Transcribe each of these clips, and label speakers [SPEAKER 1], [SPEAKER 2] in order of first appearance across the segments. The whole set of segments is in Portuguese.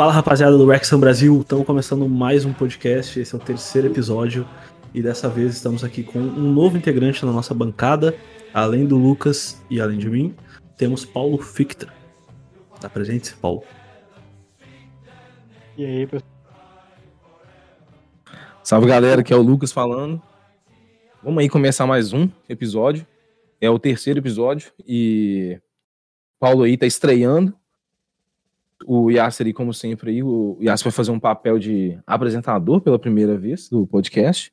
[SPEAKER 1] Fala rapaziada do Wrexham Brasil, estamos começando mais um podcast, esse é o terceiro episódio e dessa vez estamos aqui com um novo integrante na nossa bancada, além do Lucas e além de mim, temos Paulo Fictra. Tá presente, Paulo?
[SPEAKER 2] E aí, pessoal?
[SPEAKER 3] Salve galera, aqui é o Lucas falando. Vamos aí começar mais um episódio. É o terceiro episódio e Paulo aí tá estreando o Yasser, como sempre, aí, o Yasser vai fazer um papel de apresentador pela primeira vez do podcast.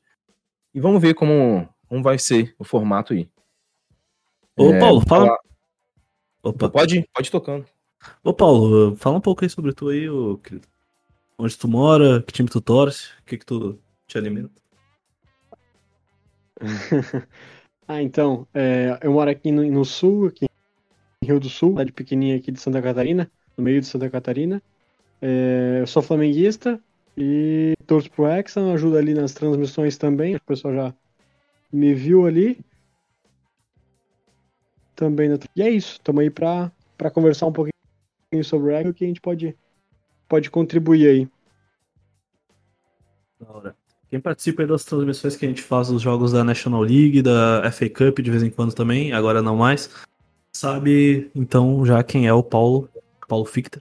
[SPEAKER 3] E vamos ver como, como vai ser o formato aí.
[SPEAKER 1] Ô, é, Paulo, fala. Falar...
[SPEAKER 3] Opa. Pode, pode ir tocando.
[SPEAKER 1] Ô, Paulo, fala um pouco aí sobre tu aí, ô, querido. Onde tu mora, que time tu torce, o que que tu te alimenta?
[SPEAKER 2] ah, então, é, eu moro aqui no, no sul, aqui em Rio do Sul, cidade pequenininha aqui de Santa Catarina no meio de Santa Catarina. É, eu sou flamenguista e torço pro Exxon, ajudo ali nas transmissões também. O pessoal já me viu ali. Também na... E é isso, estamos aí para conversar um pouquinho sobre o Exxon que a gente pode, pode contribuir aí.
[SPEAKER 1] Da. Quem participa das transmissões que a gente faz dos jogos da National League, da FA Cup de vez em quando também, agora não mais, sabe então já quem é o Paulo Paulo Ficta.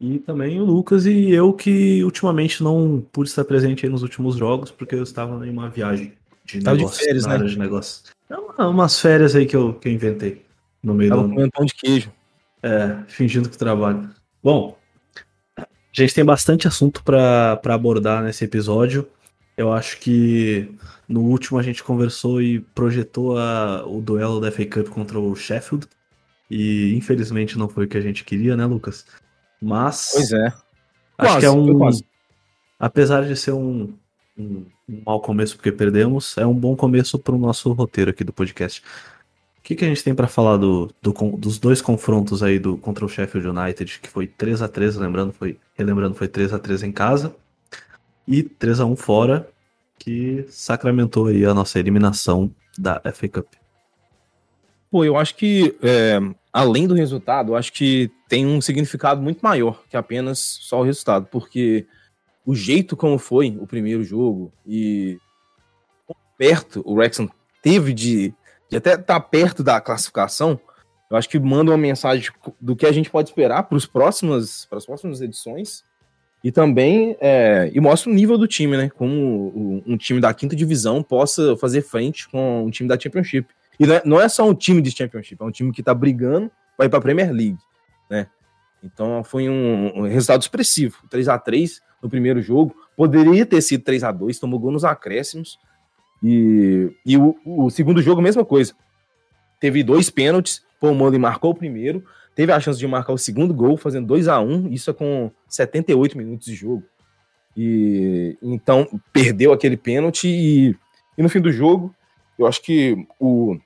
[SPEAKER 1] E também o Lucas e eu que ultimamente não pude estar presente aí nos últimos jogos, porque eu estava em uma viagem de
[SPEAKER 3] Tava negócio, de férias, né?
[SPEAKER 1] de negócio. Não, umas férias aí que eu, que eu inventei no meio
[SPEAKER 3] Tava do comendo pão de queijo.
[SPEAKER 1] É, fingindo que trabalho. Bom, a gente tem bastante assunto para abordar nesse episódio. Eu acho que no último a gente conversou e projetou a, o duelo da FA Cup contra o Sheffield. E infelizmente não foi o que a gente queria, né, Lucas? Mas.
[SPEAKER 3] Pois é.
[SPEAKER 1] Acho quase, que é um. Apesar de ser um, um, um mau começo porque perdemos, é um bom começo para o nosso roteiro aqui do podcast. O que, que a gente tem para falar do, do, dos dois confrontos aí do contra o Sheffield United, que foi 3 a 3 lembrando, foi, relembrando, foi 3 a 3 em casa e 3 a 1 fora, que sacramentou aí a nossa eliminação da FA Cup.
[SPEAKER 3] Pô, eu acho que, é, além do resultado, eu acho que tem um significado muito maior que apenas só o resultado, porque o jeito como foi o primeiro jogo e perto o Wrexham teve de, de até estar tá perto da classificação, eu acho que manda uma mensagem do que a gente pode esperar para as próximas, próximas edições e também é, e mostra o nível do time, né? Como um time da quinta divisão possa fazer frente com um time da Championship. E não é, não é só um time de Championship, é um time que tá brigando para ir pra Premier League, né? Então foi um, um resultado expressivo. 3 a 3 no primeiro jogo. Poderia ter sido 3 a 2 tomou gol nos acréscimos. E, e o, o segundo jogo, mesma coisa. Teve dois pênaltis. Mullen marcou o primeiro. Teve a chance de marcar o segundo gol, fazendo 2 a 1 Isso é com 78 minutos de jogo. E então perdeu aquele pênalti. E, e no fim do jogo, eu acho que o,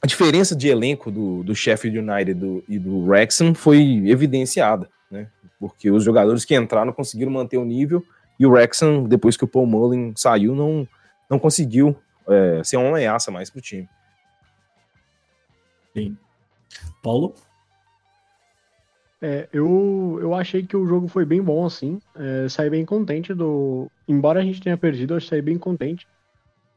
[SPEAKER 3] a diferença de elenco do, do Sheffield United do, e do Wrexham foi evidenciada, né? Porque os jogadores que entraram conseguiram manter o nível e o Wrexham, depois que o Paul Mullen saiu, não, não conseguiu é, ser uma ameaça mais para o time.
[SPEAKER 1] Sim. Paulo?
[SPEAKER 2] É, eu, eu achei que o jogo foi bem bom, assim. É, saí bem contente do. Embora a gente tenha perdido, eu saí bem contente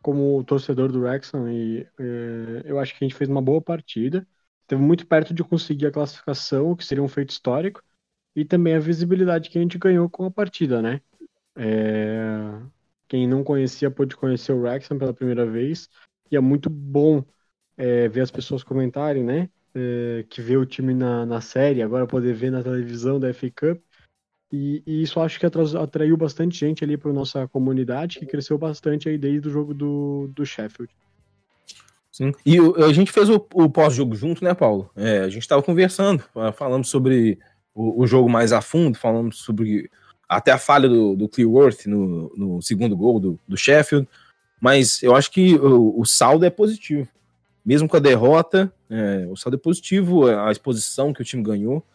[SPEAKER 2] como torcedor do Wrexham e é, eu acho que a gente fez uma boa partida. Teve muito perto de conseguir a classificação, o que seria um feito histórico, e também a visibilidade que a gente ganhou com a partida, né? É, quem não conhecia pôde conhecer o Wrexham pela primeira vez, e é muito bom é, ver as pessoas comentarem, né? É, que vê o time na, na série, agora poder ver na televisão da FA Cup, e, e, isso acho que atraiu bastante gente ali para nossa comunidade, que cresceu bastante aí desde o jogo do, do Sheffield.
[SPEAKER 3] Sim. E a gente fez o, o pós-jogo junto, né, Paulo? É, a gente estava conversando, falando sobre o, o, jogo mais a fundo, falando sobre até a falha do, do Clearworth no, no segundo gol do, do Sheffield, mas eu acho que o, o saldo é positivo. Mesmo com a derrota, é, o saldo é positivo, a exposição que o time ganhou.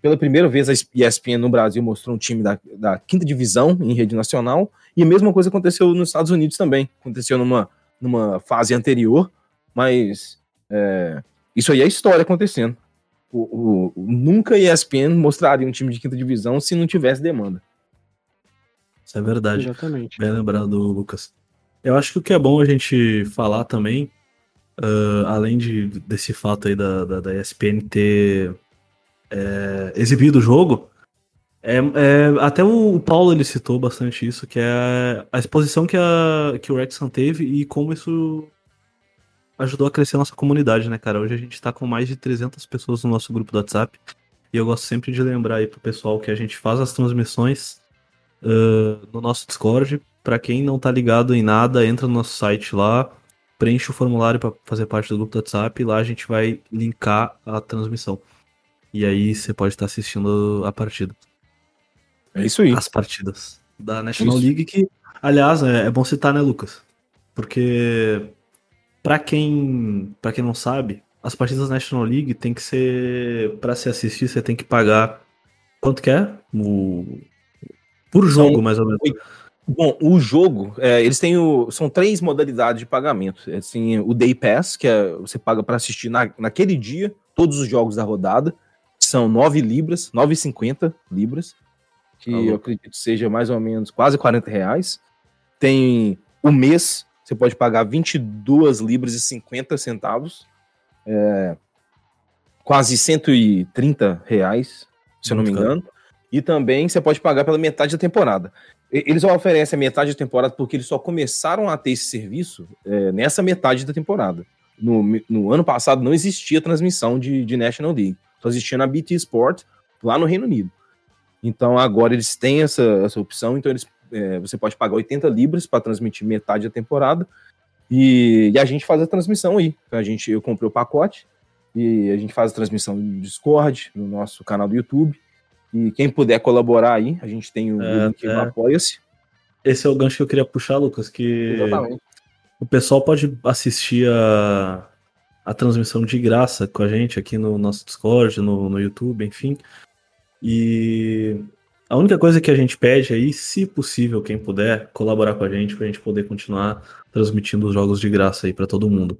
[SPEAKER 3] Pela primeira vez, a ESPN no Brasil mostrou um time da, da quinta divisão em rede nacional, e a mesma coisa aconteceu nos Estados Unidos também. Aconteceu numa, numa fase anterior, mas é, isso aí é história acontecendo. o, o, nunca a ESPN mostraria um time de quinta divisão se não tivesse demanda.
[SPEAKER 1] Isso é verdade.
[SPEAKER 2] Exatamente.
[SPEAKER 1] Bem lembrado, Lucas. Eu acho que o que é bom a gente falar também, uh, além de, desse fato aí da, da, da ESPN ter é, exibido o jogo, é, é, até o Paulo ele citou bastante isso, que é a exposição que, a, que o Rexon teve e como isso ajudou a crescer a nossa comunidade, né, cara? Hoje a gente tá com mais de 300 pessoas no nosso grupo do WhatsApp. E eu gosto sempre de lembrar aí pro pessoal que a gente faz as transmissões uh, no nosso Discord. Para quem não tá ligado em nada, entra no nosso site lá, preenche o formulário para fazer parte do grupo do WhatsApp e lá a gente vai linkar a transmissão. E aí você pode estar assistindo a partida.
[SPEAKER 3] É isso aí.
[SPEAKER 1] As partidas da National isso. League, que, aliás, é, é bom citar, né, Lucas? Porque para quem, para quem não sabe, as partidas da National League tem que ser para se assistir, você tem que pagar quanto que é? O por jogo, mais ou menos.
[SPEAKER 3] Bom, o jogo, é, eles têm o, são três modalidades de pagamento. Assim, o Day Pass, que é, você paga para assistir na, naquele dia todos os jogos da rodada, são 9 libras, 9,50 libras, que tá eu acredito seja mais ou menos quase 40 reais. Tem o mês, você pode pagar 22 libras e 50 centavos, é, quase 130 reais, se eu não me engano. E também você pode pagar pela metade da temporada. Eles oferecem a metade da temporada porque eles só começaram a ter esse serviço é, nessa metade da temporada. No, no, ano passado não existia transmissão de, de National League, só existia na BT Sport lá no Reino Unido. Então agora eles têm essa, essa opção, então eles é, você pode pagar 80 libras para transmitir metade da temporada. E, e, a gente faz a transmissão aí. A gente, eu comprei o pacote e a gente faz a transmissão no Discord, no nosso canal do YouTube. E quem puder colaborar aí, a gente tem o é, link é. Apoia-se.
[SPEAKER 1] Esse é o gancho que eu queria puxar, Lucas, que Exatamente. o pessoal pode assistir a, a transmissão de graça com a gente aqui no nosso Discord, no, no YouTube, enfim. E a única coisa que a gente pede aí, se possível, quem puder, colaborar com a gente para a gente poder continuar transmitindo os jogos de graça aí para todo mundo.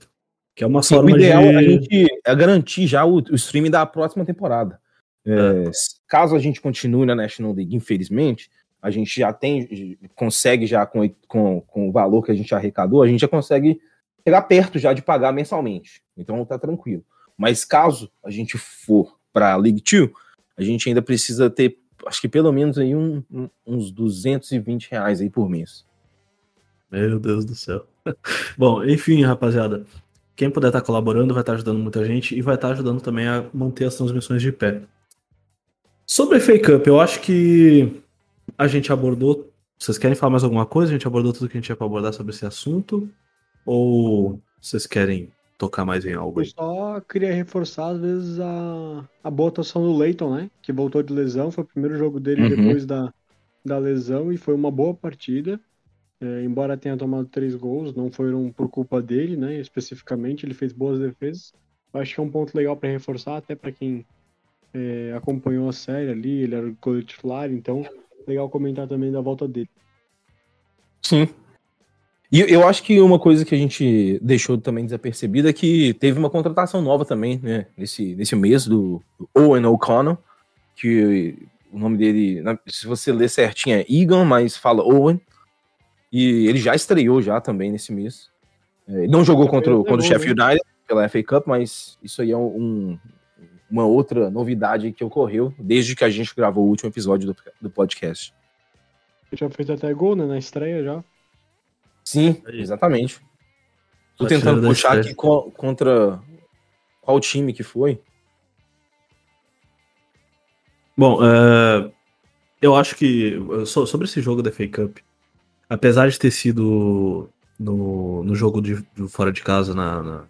[SPEAKER 1] Que é uma Sim, forma o
[SPEAKER 3] ideal de... a gente é garantir já o, o streaming da próxima temporada. É, é. Caso a gente continue na National League, infelizmente, a gente já tem, consegue já com, com, com o valor que a gente arrecadou, a gente já consegue chegar perto já de pagar mensalmente. Então tá tranquilo. Mas caso a gente for para League 2, a gente ainda precisa ter acho que pelo menos aí um, um, uns 220 reais aí por mês.
[SPEAKER 1] Meu Deus do céu. Bom, enfim, rapaziada. Quem puder estar colaborando vai estar ajudando muita gente e vai estar ajudando também a manter as transmissões de pé. Sobre a FA Cup, eu acho que a gente abordou. Vocês querem falar mais alguma coisa? A gente abordou tudo que a gente tinha para abordar sobre esse assunto? Ou vocês querem tocar mais em algo
[SPEAKER 2] aí. Eu só queria reforçar, às vezes, a, a boa atuação do Leighton, né? Que voltou de lesão, foi o primeiro jogo dele uhum. depois da, da lesão e foi uma boa partida. É, embora tenha tomado três gols, não foram por culpa dele, né? Especificamente, ele fez boas defesas. Eu acho que é um ponto legal para reforçar, até para quem é, acompanhou a série ali, ele era o goleiro titular, então legal comentar também da volta dele.
[SPEAKER 3] Sim, e eu acho que uma coisa que a gente deixou também desapercebida é que teve uma contratação nova também, né? Nesse, nesse mês do, Owen O'Connell, que o nome dele, se você ler certinho, é Egan, mas fala Owen. E ele já estreou já também nesse mês. É, ele não jogou contra, contra o Sheffield United pela FA Cup, mas isso aí é um, uma outra novidade que ocorreu desde que a gente gravou o último episódio do, do podcast.
[SPEAKER 2] Já fez até gol, né? Na estreia já.
[SPEAKER 3] Sim, exatamente. Tô tentando puxar aqui contra qual time que foi.
[SPEAKER 1] Bom, uh, eu acho que sobre esse jogo da FA Cup, apesar de ter sido no, no jogo de, de fora de casa na, na,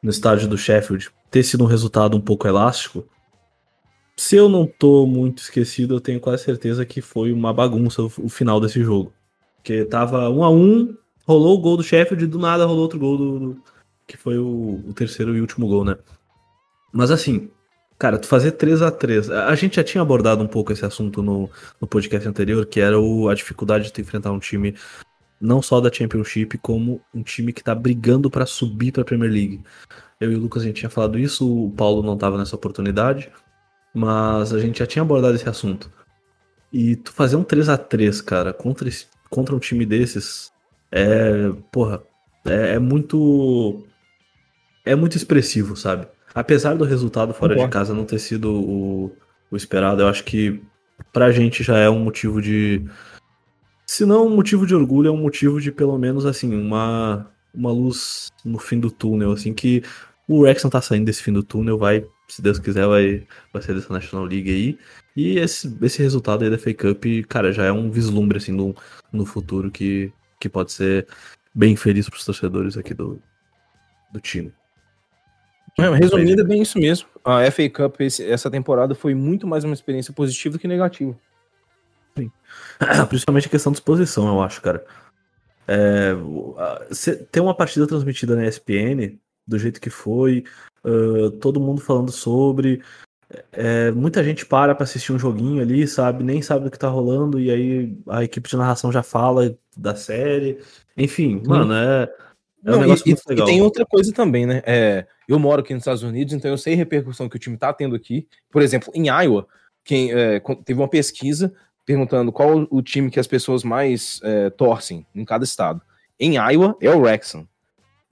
[SPEAKER 1] no estádio do Sheffield, ter sido um resultado um pouco elástico, se eu não tô muito esquecido, eu tenho quase certeza que foi uma bagunça o, final desse jogo. Porque tava um a um, rolou o gol do Sheffield e do nada rolou outro gol do, do que foi o, o, terceiro e último gol, né? Mas assim, cara, tu fazer 3 a 3 A gente já tinha abordado um pouco esse assunto no, no podcast anterior, que era o, a dificuldade de tu enfrentar um time não só da Championship, como um time que tá brigando para subir para a Premier League. Eu e o Lucas a gente tinha falado isso, o Paulo não tava nessa oportunidade, mas a gente já tinha abordado esse assunto. E tu fazer um 3 a 3 cara, contra, esse, contra um time desses, é. Porra, é, é muito. É muito expressivo, sabe? Apesar do resultado fora de casa não ter sido o, o esperado, eu acho que pra gente já é um motivo de. Se não um motivo de orgulho, é um motivo de pelo menos assim, uma, uma luz no fim do túnel, assim, que o Wrexham tá saindo desse fim do túnel, vai, se Deus quiser, vai, vai ser dessa National League aí. E esse, esse resultado aí da FA Cup, cara, já é um vislumbre, assim, no, no futuro que, que pode ser bem feliz pros torcedores aqui do, do time.
[SPEAKER 3] É, resumindo, é bem isso mesmo. A FA Cup esse, essa temporada foi muito mais uma experiência positiva que negativa.
[SPEAKER 1] Sim. Principalmente a questão de exposição, eu acho, cara. É, ter uma partida transmitida na ESPN do jeito que foi, uh, todo mundo falando sobre. É, muita gente para pra assistir um joguinho ali, sabe? Nem sabe do que tá rolando, e aí a equipe de narração já fala da série. Enfim, mano, é, é
[SPEAKER 3] Não, um negócio e, muito legal. E tem outra coisa também, né? É, eu moro aqui nos Estados Unidos, então eu sei a repercussão que o time tá tendo aqui. Por exemplo, em Iowa, quem é, teve uma pesquisa perguntando qual o time que as pessoas mais é, torcem em cada estado. Em Iowa é o Wrexham.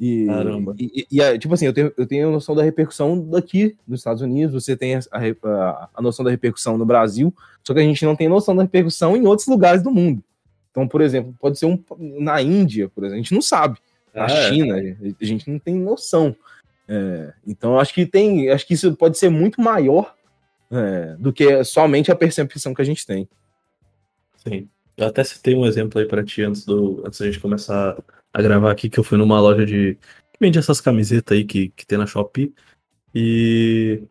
[SPEAKER 3] E, Caramba. E, e, e, tipo assim, eu tenho, eu tenho a noção da repercussão daqui nos Estados Unidos, você tem a, a, a, noção da repercussão no Brasil, só que a gente não tem noção da repercussão em outros lugares do mundo. Então, por exemplo, pode ser um na Índia, por exemplo, a gente não sabe. Na ah, é. China, é. a gente não tem noção. É, então, acho que tem, acho que isso pode ser muito maior é, do que somente a percepção que a gente tem.
[SPEAKER 1] Sim. Eu até citei um exemplo aí para ti antes, do, antes da gente começar a gravar aqui, que eu fui numa loja de. que vende essas camisetas aí que, que tem na Shopee. E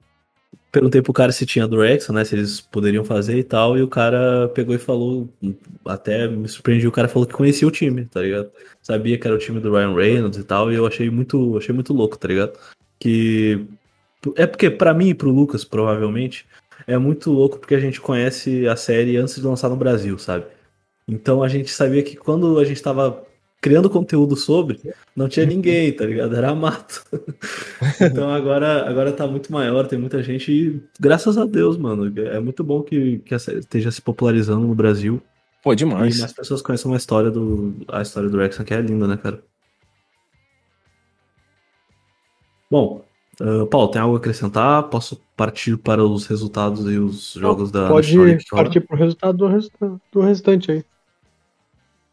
[SPEAKER 1] perguntei pro cara se tinha do Rex, né? Se eles poderiam fazer e tal. E o cara pegou e falou. Até me surpreendi, o cara falou que conhecia o time, tá ligado? Sabia que era o time do Ryan Reynolds e tal. E eu achei muito, achei muito louco, tá ligado? Que. É porque, para mim e pro Lucas, provavelmente, é muito louco porque a gente conhece a série antes de lançar no Brasil, sabe? Então a gente sabia que quando a gente tava criando conteúdo sobre, não tinha ninguém, tá ligado? Era mato. então agora, agora tá muito maior, tem muita gente e graças a Deus, mano, é muito bom que, que esteja se popularizando no Brasil.
[SPEAKER 3] Pô, demais.
[SPEAKER 1] E mais pessoas conheçam a história do, a história do Rexon, que é linda, né, cara? Bom, uh, Paulo, tem algo a acrescentar? Posso partir para os resultados e os jogos da
[SPEAKER 2] Pode partir para o resultado do, rest do restante aí.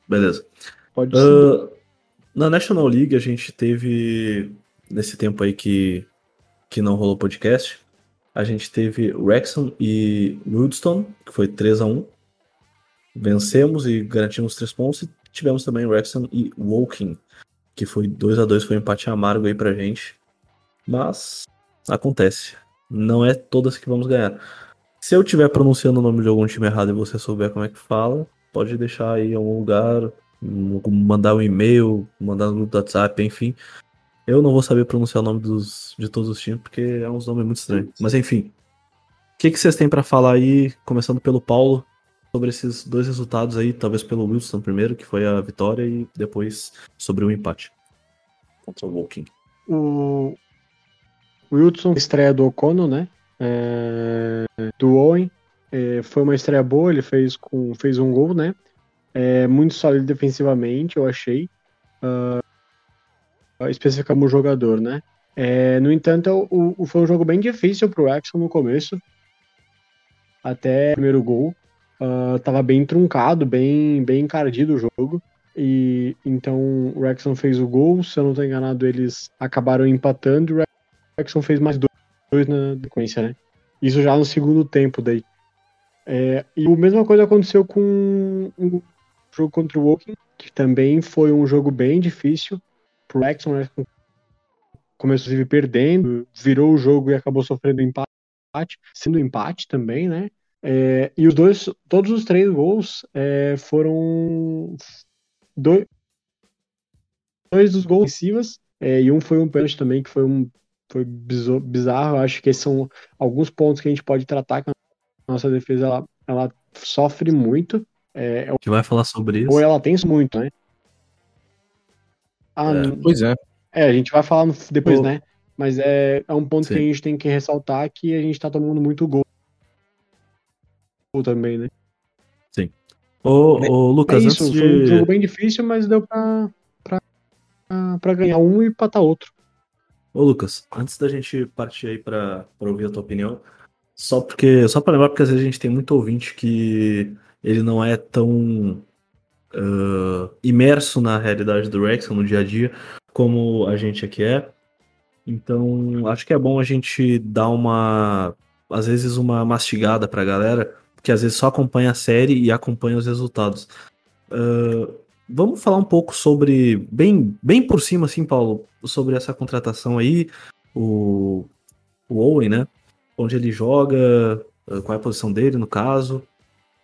[SPEAKER 1] Beleza. Pode uh, Na National League a gente teve, nesse tempo aí que, que não rolou podcast, a gente teve Wrexham e Woodstone, que foi 3 a 1 Vencemos e garantimos 3 pontos. E tivemos também Wrexham e Woking, que foi 2 a 2 foi um empate amargo aí pra gente. Mas acontece. Não é todas que vamos ganhar. Se eu estiver pronunciando o nome de algum time errado e você souber como é que fala, pode deixar aí em algum lugar, mandar um e-mail, mandar no grupo do WhatsApp, enfim. Eu não vou saber pronunciar o nome dos, de todos os times, porque é uns nomes muito estranhos. Mas enfim. O que, que vocês têm para falar aí, começando pelo Paulo, sobre esses dois resultados aí, talvez pelo Wilson primeiro, que foi a vitória, e depois sobre o empate contra o Walking.
[SPEAKER 2] O Wilson, estreia do Ocono, né? É... Do Owen. É... Foi uma estreia boa, ele fez, com... fez um gol, né? É muito sólido defensivamente, eu achei. Uh, especificamente como jogador, né? É, no entanto, o, o, foi um jogo bem difícil pro Exxon no começo. Até o primeiro gol. Uh, tava bem truncado, bem, bem encardido o jogo. E então o Rexon fez o gol. Se eu não tô enganado, eles acabaram empatando o Rexon fez mais dois, na sequência, né? Isso já no segundo tempo daí. É, e a mesma coisa aconteceu com o jogo contra o Woking, que também foi um jogo bem difícil pro Exxon, né? Começou inclusive perdendo, virou o jogo e acabou sofrendo empate, sendo empate também, né? É, e os dois, todos os três gols é, foram dois, dois dos gols ofensivos é, e um foi um pênalti também que foi um foi bizarro. Eu acho que esses são alguns pontos que a gente pode tratar que a nossa defesa ela, ela sofre muito. É,
[SPEAKER 1] que vai falar sobre isso.
[SPEAKER 2] Ou ela tem isso muito, né? Ah,
[SPEAKER 3] é, pois é.
[SPEAKER 2] É, a gente vai falar depois, Pô. né? Mas é, é um ponto Sim. que a gente tem que ressaltar que a gente tá tomando muito gol também, né?
[SPEAKER 1] Sim. Ô, ô Lucas,
[SPEAKER 2] é isso, de... foi um jogo bem difícil, mas deu pra, pra, pra ganhar um e empatar outro.
[SPEAKER 1] Ô Lucas, antes da gente partir aí pra ouvir a tua opinião, só porque. Só pra lembrar, porque às vezes a gente tem muito ouvinte que ele não é tão uh, imerso na realidade do Wrexham no dia a dia como a gente aqui é. Então, acho que é bom a gente dar uma, às vezes, uma mastigada pra galera, que às vezes só acompanha a série e acompanha os resultados. Uh, vamos falar um pouco sobre, bem, bem por cima, assim, Paulo, sobre essa contratação aí, o, o Owen, né? Onde ele joga, qual é a posição dele, no caso.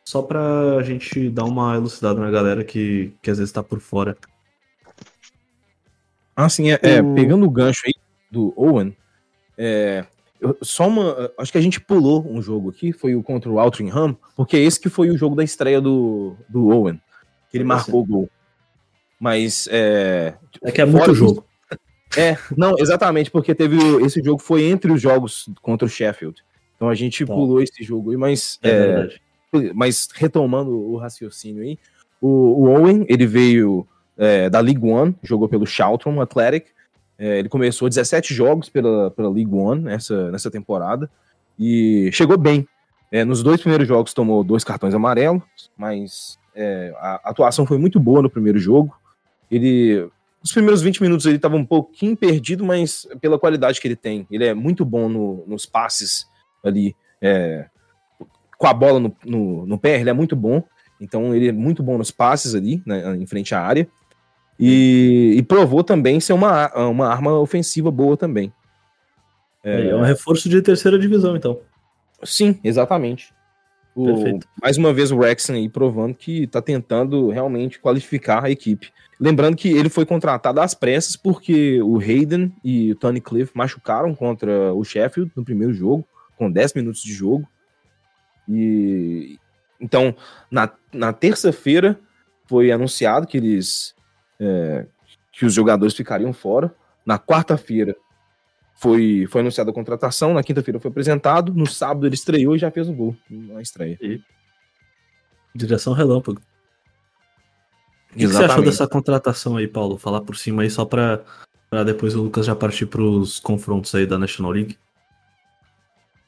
[SPEAKER 1] Só pra gente dar uma elucidada na galera que, que às vezes tá por fora.
[SPEAKER 3] Ah, sim, é, é pegando o gancho aí do Owen, é, só uma. Acho que a gente pulou um jogo aqui, foi o contra o Altringham, porque esse que foi o jogo da estreia do, do Owen, que ele marcou o gol. Mas. É,
[SPEAKER 1] é que é muito jogo.
[SPEAKER 3] É, não, exatamente, porque teve. Esse jogo foi entre os jogos contra o Sheffield. Então a gente tá. pulou esse jogo aí, mas. É, é mas retomando o raciocínio aí, o, o Owen, ele veio é, da League One, jogou pelo Charlton Athletic. É, ele começou 17 jogos pela, pela League One nessa, nessa temporada e chegou bem. É, nos dois primeiros jogos tomou dois cartões amarelos, mas é, a atuação foi muito boa no primeiro jogo. Ele, os primeiros 20 minutos ele estava um pouquinho perdido, mas pela qualidade que ele tem, ele é muito bom no, nos passes ali, é, com a bola no, no, no, pé, ele é muito bom. Então ele é muito bom nos passes ali, né, em frente à área. E, e, provou também ser uma, uma arma ofensiva boa também.
[SPEAKER 1] É... é um reforço de terceira divisão, então.
[SPEAKER 3] Sim, exatamente. O, mais uma vez o Wrexham aí provando que está tentando realmente qualificar a equipe. Lembrando que ele foi contratado às pressas porque o Hayden e o Tony Cliff machucaram contra o Sheffield no primeiro jogo, com 10 minutos de jogo. E então, na, na terça-feira foi anunciado que eles é, que os jogadores ficariam fora. Na quarta-feira foi, foi anunciada a contratação, na quinta-feira foi apresentado, no sábado ele estreou e já fez o gol na estreia. E...
[SPEAKER 1] Direção relâmpago. O que, que, você achou dessa contratação aí, Paulo? Falar por cima aí só para depois o Lucas já partir para os confrontos aí da National League.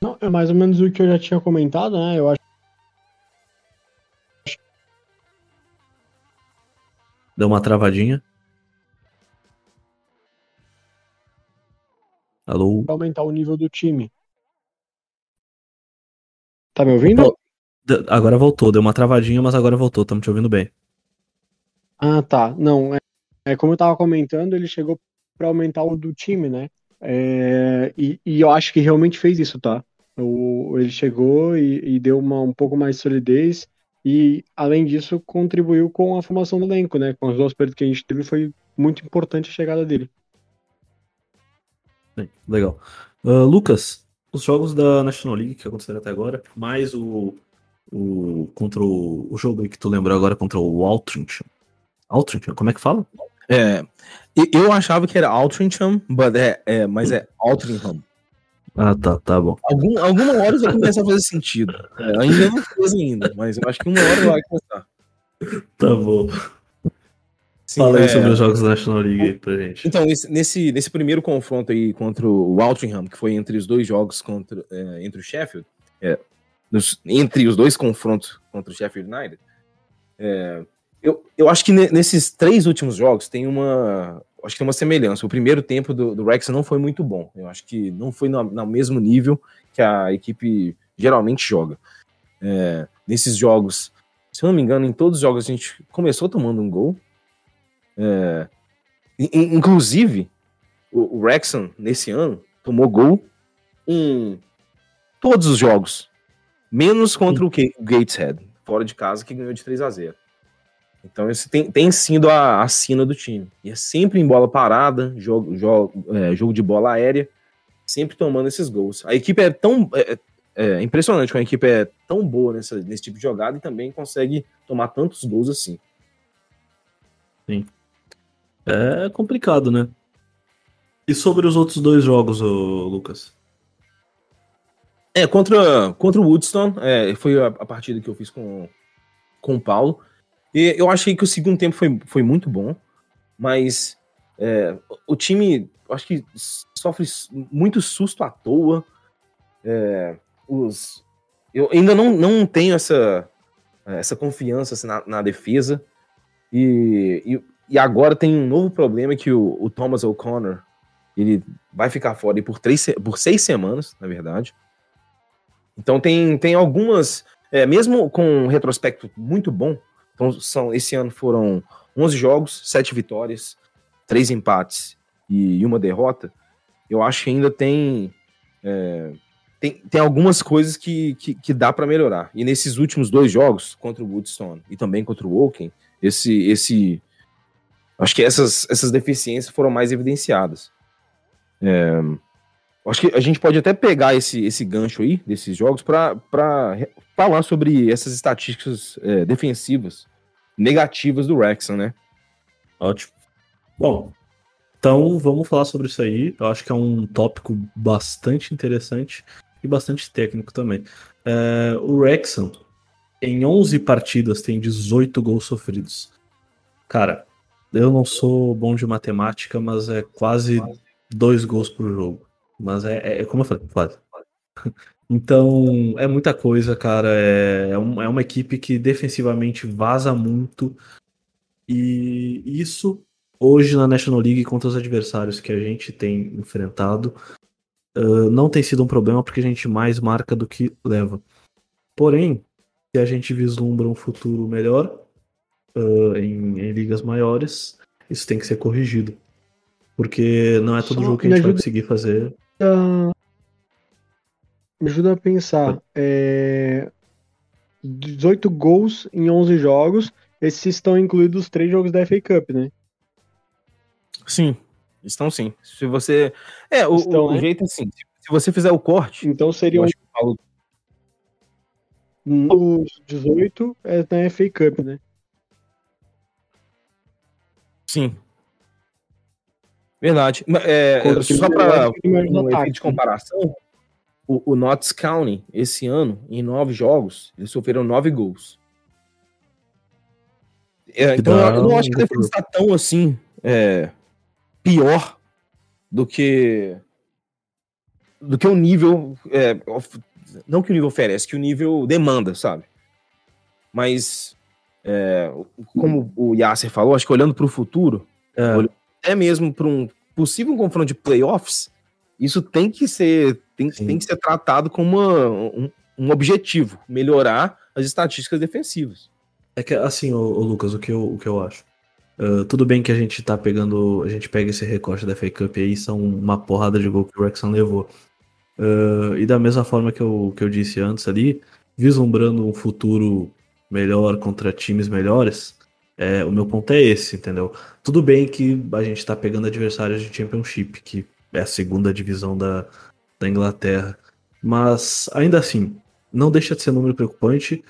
[SPEAKER 2] Não, é mais ou menos o que eu já tinha comentado, né? Eu acho
[SPEAKER 1] Deu uma travadinha. Alô?
[SPEAKER 2] Aumentar o nível do time. Tá me ouvindo?
[SPEAKER 1] Agora voltou, deu uma travadinha, mas agora voltou, estamos te ouvindo bem.
[SPEAKER 2] Ah, tá. Não, é, é como eu tava comentando, ele chegou para aumentar o do time, né? É, e, e, eu acho que realmente fez isso, tá? O, ele chegou e, e deu uma, um pouco mais de solidez e, além disso, contribuiu com a formação do elenco, né? Com as duas perdas que a gente teve, foi muito importante a chegada dele.
[SPEAKER 1] Legal. Uh, Lucas, os jogos da National League que aconteceram até agora, mais o, o contra o, o jogo que tu lembrou agora contra o Altrincham. Altrincham, como é que fala?
[SPEAKER 3] É, eu achava que era Altrincham, but é, é, mas é Altrincham.
[SPEAKER 1] Ah, tá, tá bom.
[SPEAKER 3] Algum, alguma hora vai começar a fazer sentido. É, ainda não fez ainda, mas eu acho que uma hora vai começar.
[SPEAKER 1] Tá bom. Sim, Fala aí é... sobre os jogos da National League aí pra gente.
[SPEAKER 3] Então, nesse, nesse primeiro confronto aí contra o Altrincham, que foi entre os dois jogos contra, é, entre o Sheffield, é, nos, entre os dois confrontos contra o Sheffield United, é, eu, eu acho que nesses três últimos jogos tem uma, acho que tem uma semelhança. O primeiro tempo do, do Rex não foi muito bom. Eu acho que não foi no, no mesmo nível que a equipe geralmente joga. É, nesses jogos, se eu não me engano, em todos os jogos a gente começou tomando um gol. É, inclusive, o, o Wrexham, nesse ano, tomou gol em todos os jogos. Menos contra o Gateshead, fora de casa, que ganhou de 3 a 0 então, esse tem, tem sido a, a sina do time. E é sempre em bola parada, jogo, jogo, é, jogo de bola aérea, sempre tomando esses gols. A equipe é tão. É, é, é impressionante como a equipe é tão boa nessa, nesse tipo de jogada e também consegue tomar tantos gols assim.
[SPEAKER 1] Sim. É complicado, né? E sobre os outros dois jogos, Lucas?
[SPEAKER 3] É, contra, contra o Woodstone, é, foi a, a, partida que eu fiz com, com o Paulo. E eu achei que o segundo tempo foi, foi muito bom, mas é, o time, acho que sofre muito susto à toa. É, os, eu ainda não, não tenho essa, essa confiança assim, na, na, defesa. E, e, e, agora tem um novo problema que o, o Thomas O'Connor ele vai ficar fora por, três, por seis semanas, na verdade. Então tem, tem algumas, é, mesmo com um retrospecto muito bom, então são, esse ano foram 11 jogos, 7 vitórias, 3 empates e uma derrota, eu acho que ainda tem, é, tem, tem algumas coisas que, que, que dá para melhorar. E nesses últimos dois jogos, contra o Woodstone e também contra o Woken, esse, esse, acho que essas, essas deficiências foram mais evidenciadas. É, acho que a gente pode até pegar esse, esse gancho aí desses jogos para falar sobre essas estatísticas é, defensivas negativas do Wrexham, né?
[SPEAKER 1] Ótimo. Bom, então vamos falar sobre isso aí. Eu acho que é um tópico bastante interessante e bastante técnico também. É, o Wrexham, em 11 partidas, tem 18 gols sofridos. Cara, eu não sou bom de matemática, mas é quase dois gols por jogo. Mas é, é, é como eu falei, quase. Então, é muita coisa, cara. É, é, um, é uma equipe que defensivamente vaza muito. E isso, hoje na National League, contra os adversários que a gente tem enfrentado, uh, não tem sido um problema porque a gente mais marca do que leva. Porém, se a gente vislumbra um futuro melhor uh, em, em ligas maiores, isso tem que ser corrigido. Porque não é todo Só jogo que a gente vai conseguir fazer.
[SPEAKER 2] Me ajuda a pensar. É... 18 gols em 11 jogos. Esses estão incluídos os três jogos da FA Cup, né?
[SPEAKER 3] Sim, estão sim. Se você. É, o, estão, o né? jeito é assim. Se você fizer o corte.
[SPEAKER 2] Então seriam. Falo... Os 18 é na FA Cup, né?
[SPEAKER 3] Sim, Verdade. É, só para um efeito de comparação, o, o Notts County, esse ano, em nove jogos, eles sofreram nove gols. É, então eu, eu não acho que a defesa está tão assim é, pior do que do que o nível é, não que o nível oferece, que o nível demanda, sabe? Mas é, como o Yasser falou, acho que olhando para o futuro, é até mesmo para um possível confronto de playoffs, isso tem que ser tem, tem que ser tratado como uma, um, um, objetivo, melhorar as estatísticas defensivas.
[SPEAKER 1] É que assim, o, Lucas, o que eu, o que eu acho. Uh, tudo bem que a gente tá pegando. A gente pega esse recorte da FA Cup aí, são uma porrada de gol que o Wrexham levou. Uh, e da mesma forma que eu, que eu disse antes ali, vislumbrando um futuro melhor contra times melhores, é, o meu ponto é esse, entendeu? Tudo bem que a gente tá pegando adversários de Championship, que é a segunda divisão da, da Inglaterra. Mas ainda assim, não deixa de ser um número preocupante.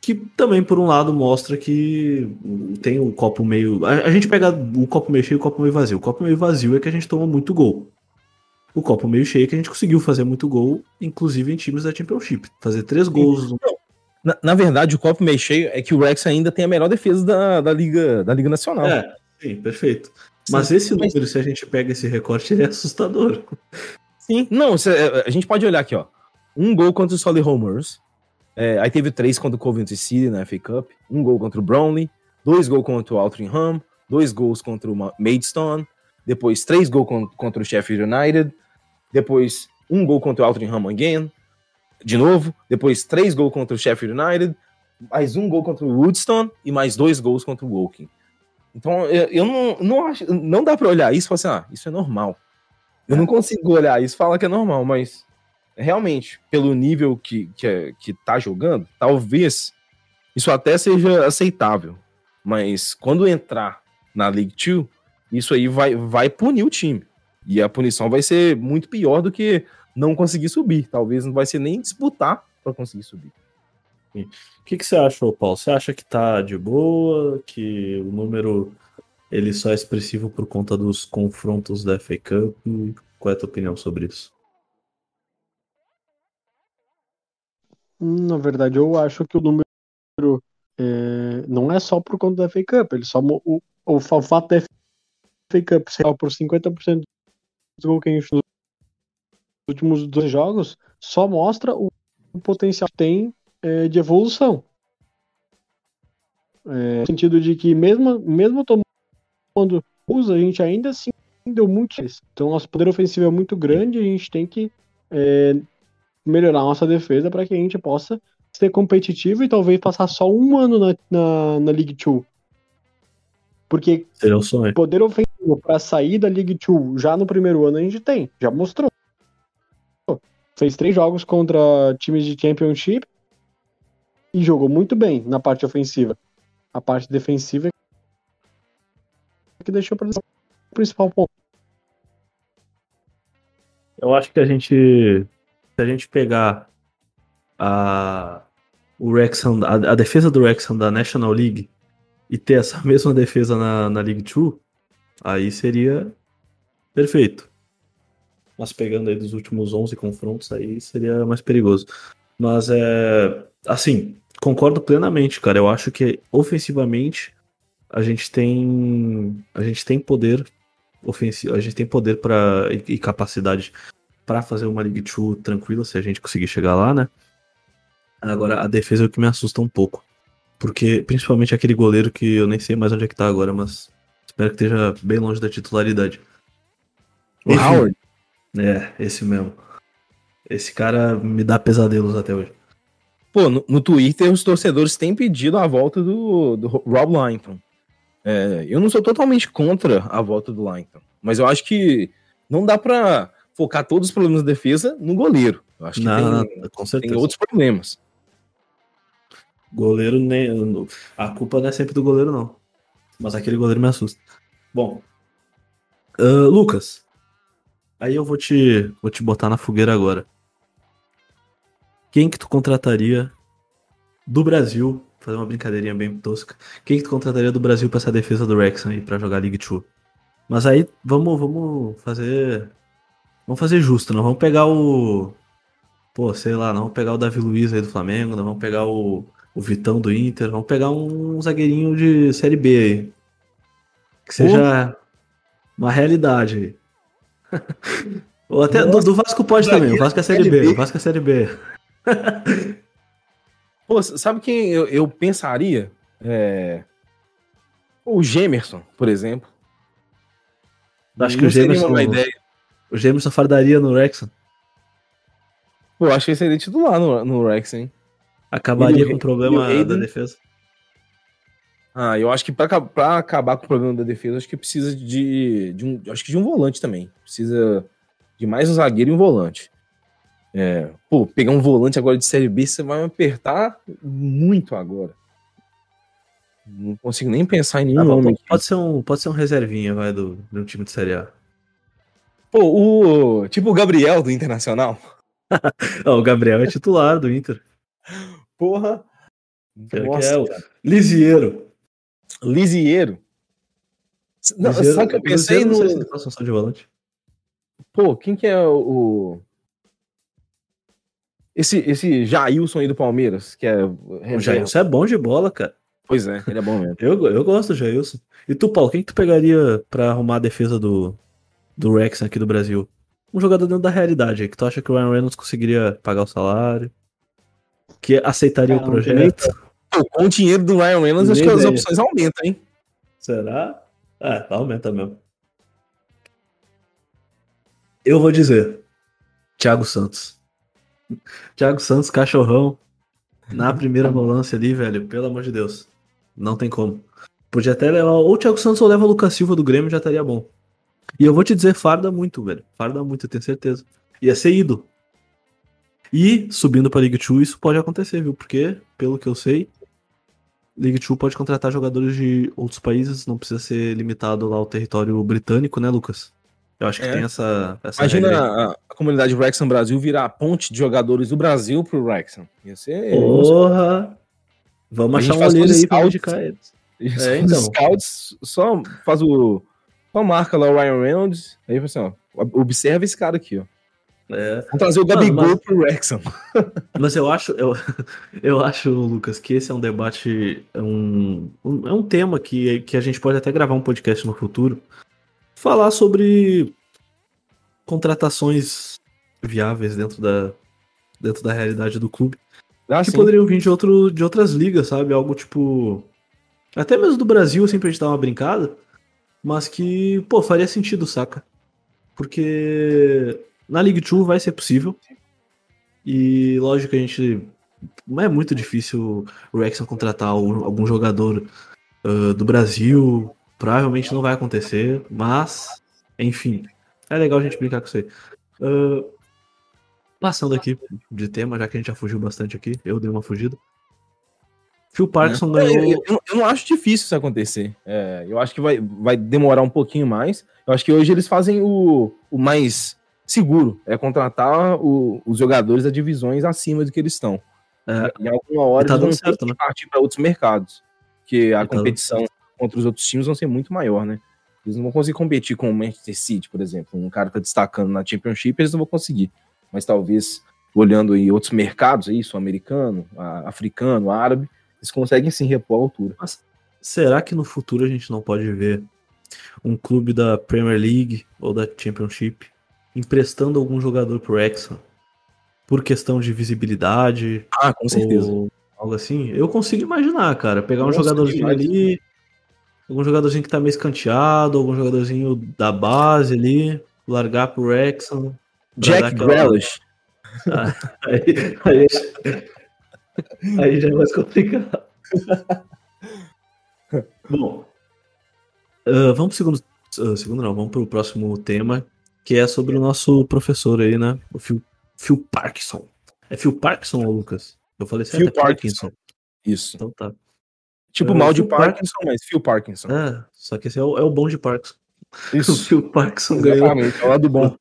[SPEAKER 1] Que também, por um lado, mostra que tem o copo meio. A, a gente pega o copo meio cheio e o copo meio vazio. O copo meio vazio é que a gente toma muito gol. O copo meio cheio é que a gente conseguiu fazer muito gol, inclusive em times da Championship. Fazer três gols. Não,
[SPEAKER 3] na, na, verdade, o copo meio cheio é que o Rex ainda tem a melhor defesa da, da, Liga, da Liga Nacional.
[SPEAKER 1] É, sim, perfeito. Mas sim, esse mas... número, se a gente pega esse recorte, ele é assustador.
[SPEAKER 3] Sim, não, é, a gente pode olhar aqui, ó. Um gol contra o Solly Homers. É, aí teve três contra o Coventry City na FA Cup. Um gol contra o Brownlee. Dois gols contra o Altrincham. Dois gols contra o Maidstone. Depois três gols contra o Sheffield United. Depois um gol contra o Altrincham again de novo, depois três gols contra o Sheffield United, mais um gol contra o Woodstone e mais dois gols contra o Woking. Então, eu, eu não, não acho, não dá para olhar isso e falar assim, ah, isso é normal. Eu não consigo olhar isso e falar que é normal, mas realmente, pelo nível que, que, é, que tá jogando, talvez isso até seja aceitável. Mas quando entrar na League 2, isso aí vai, vai punir o time. E a punição vai ser muito pior do que não conseguir subir. Talvez não vai ser nem disputar para conseguir subir.
[SPEAKER 1] O que, que você achou, Paulo? Você acha que tá de boa? Que o número ele só é expressivo por conta dos confrontos da FA Cup? Qual é a tua opinião sobre isso?
[SPEAKER 2] Na verdade, eu acho que o número é, não é só por conta da FA Cup, ele só o, o, o fato da FA Cup ser por 50% dos gols que a gente últimos dois jogos só mostra o, o potencial que tem é, de evolução. É, no sentido de que mesmo, mesmo tomando usa, a gente ainda assim deu muito Então nosso poder ofensivo é muito grande e a gente tem que é, melhorar nossa defesa para que a gente possa ser competitivo e talvez passar só um ano na, na, na League 2. Porque
[SPEAKER 1] um
[SPEAKER 2] poder ofensivo para sair da League 2 já no primeiro ano a gente tem, já mostrou. Fez três jogos contra times de Championship e jogou muito bem na parte ofensiva. A parte defensiva é que deixou para o principal ponto.
[SPEAKER 1] Eu acho que a gente se a gente pegar a, o Wrexham, a, a, defesa do Wrexham da National League e ter essa mesma defesa na, na League 2, aí seria perfeito. Mas pegando aí dos últimos 11 confrontos, aí seria mais perigoso. Mas é. Assim, concordo plenamente, cara. Eu acho que ofensivamente a gente tem. A gente tem poder ofensivo. A gente tem poder para e, e capacidade para fazer uma League 2 tranquila, se a gente conseguir chegar lá, né? Agora, a defesa é o que me assusta um pouco. Porque, principalmente aquele goleiro que eu nem sei mais onde é que tá agora, mas espero que esteja bem longe da titularidade.
[SPEAKER 3] O Howard?
[SPEAKER 1] É, esse mesmo. Esse cara me dá pesadelos até hoje.
[SPEAKER 3] Pô, no, no Twitter os torcedores têm pedido a volta do, do Rob Langton. É, eu não sou totalmente contra a volta do Langton, mas eu acho que não dá pra focar todos os problemas da defesa no goleiro. Eu acho que não, tem, com certeza. tem outros problemas.
[SPEAKER 1] Goleiro nem. A culpa não é sempre do goleiro, não. Mas aquele goleiro me assusta. Bom. Uh, Lucas. Aí eu vou te, vou te botar na fogueira agora. Quem que tu contrataria do Brasil? Fazer uma brincadeirinha bem tosca. Quem que tu contrataria do Brasil pra essa defesa do Wrexham aí pra jogar League 2? Mas aí vamos, vamos fazer Vamos fazer justo, não vamos pegar o. Pô, sei lá, não vamos pegar o Davi Luiz aí do Flamengo, não vamos pegar o, o Vitão do Inter, vamos pegar um zagueirinho de Série B aí. Que seja uma realidade aí. Ou até Nossa, do, do, Vasco pode também, o Vasco é Série B, B, o Vasco é Série B.
[SPEAKER 3] Pô, sabe quem eu, eu pensaria? É... O Gemerson, por exemplo.
[SPEAKER 1] Acho que o Gemerson. Uma ideia. O Jameson fardaria no Wrexham.
[SPEAKER 3] Eu acho que ele seria titular no, no Wrexham,
[SPEAKER 1] Acabaria com o problema da defesa.
[SPEAKER 3] Ah, eu acho que para acabar com o problema da defesa, acho que precisa de, de um, acho que de um volante também. Precisa de mais um zagueiro e um volante. É, pô, pegar um volante agora de Série B, você vai me apertar muito agora. Não consigo nem pensar em nenhum ah, nome.
[SPEAKER 1] Pode, pode, ser um, pode ser um reservinha, vai, do, de um time de Série A.
[SPEAKER 3] Pô, o. Tipo o Gabriel do Internacional.
[SPEAKER 1] o Gabriel é titular do Inter.
[SPEAKER 3] Porra.
[SPEAKER 1] Nossa, é o Lisieiro.
[SPEAKER 3] Lisieiro. Não, Lisieiro, sabe que eu pensei no. Não sei se de volante. Pô, quem que é o. Esse, esse Jailson aí do Palmeiras, que é.
[SPEAKER 1] O Jailson é bom de bola, cara.
[SPEAKER 3] Pois é, ele é bom mesmo.
[SPEAKER 1] eu, eu gosto do Jailson. E tu, Paulo, quem que tu pegaria pra arrumar a defesa do, do Rex aqui do Brasil. Um jogador dentro da realidade, que tu acha que o Ryan Reynolds conseguiria pagar o salário, que aceitaria Cara, o projeto.
[SPEAKER 3] Com o dinheiro do Ryan Reynolds, acho que as opções aumentam, hein?
[SPEAKER 1] Será? É, aumenta mesmo. Eu vou dizer, Thiago Santos. Thiago Santos, cachorrão, na primeira volância ali, velho, pelo amor de Deus. Não tem como. Podia até levar. Ou o Thiago Santos ou leva o Lucas Silva do Grêmio, já estaria bom. E eu vou te dizer, farda muito, velho. Farda muito, eu tenho certeza. Ia ser ido. E, subindo pra League 2, isso pode acontecer, viu? Porque, pelo que eu sei, League 2 pode contratar jogadores de outros países, não precisa ser limitado lá ao território britânico, né, Lucas? Eu acho que é. tem essa, essa
[SPEAKER 3] Imagina a, a, comunidade Wrexham Brasil virar a ponte de jogadores do Brasil pro Wrexham. Ia ser...
[SPEAKER 1] Porra! Vamos achar um olheiro aí pra indicar eles.
[SPEAKER 3] É, então. Os scouts só faz o. Só marca lá o Ryan Reynolds. Aí assim, ó. Observa esse cara aqui, ó. É. Vamos trazer o Gabigol mas, pro Wrexham.
[SPEAKER 1] Mas eu acho, eu, eu acho, Lucas, que esse é um debate, é um, um, é um tema que, que a gente pode até gravar um podcast no futuro. Falar sobre contratações viáveis dentro da, dentro da realidade do clube. Ah, que sim. poderiam vir de, outro, de outras ligas, sabe? Algo tipo. Até mesmo do Brasil, assim, pra gente dar uma brincada. Mas que, pô, faria sentido, saca? Porque na League 2 vai ser possível. E lógico que a gente. Não é muito difícil o Wrexham contratar algum jogador uh, do Brasil. Provavelmente não vai acontecer, mas, enfim, é legal a gente brincar com isso aí. Uh, passando aqui de tema, já que a gente já fugiu bastante aqui, eu dei uma fugida. Phil Parkinson
[SPEAKER 3] é. ganhou. Eu, eu, eu, não acho difícil isso acontecer. É, eu acho que vai, vai demorar um pouquinho mais. Eu acho que hoje eles fazem o, o mais seguro, é contratar o, os jogadores a divisões acima do que eles estão. É, em alguma hora
[SPEAKER 1] tá eles vão certo, né?
[SPEAKER 3] partir para outros mercados, porque a tá competição contra os outros times vão ser muito maior, né? Eles não vão conseguir competir com o Manchester City, por exemplo. Um cara tá destacando na Championship, eles não vão conseguir. Mas talvez, olhando em outros mercados aí, sul-americano, africano, árabe, eles conseguem sim repor a altura. Mas
[SPEAKER 1] será que no futuro a gente não pode ver um clube da Premier League ou da Championship emprestando algum jogador pro Exxon por questão de visibilidade.
[SPEAKER 3] Ah, com certeza.
[SPEAKER 1] algo assim. Eu consigo imaginar, cara. Pegar um jogadorzinho ali, algum jogadorzinho que tá meio escanteado, algum jogadorzinho da base ali, largar pro Rexon.
[SPEAKER 3] Jack aquela... Grealish.
[SPEAKER 1] Ah, aí, aí, aí já é mais complicado. Bom, uh, vamos pro segundo. Uh, segundo não, vamos pro próximo tema, que é sobre o nosso professor aí, né? O Phil, Phil Parkinson. É Phil Parkinson ou Lucas? Eu falei certo?
[SPEAKER 3] Phil é Parkinson.
[SPEAKER 1] Isso. Então tá.
[SPEAKER 3] Tipo é, mal de Parkinson, Parkinson, mas Phil Parkinson.
[SPEAKER 1] É, só que esse é o, é o bom de Parkinson.
[SPEAKER 3] Isso.
[SPEAKER 1] O Phil Parkinson ganhou.
[SPEAKER 3] Exatamente, é o lado bom.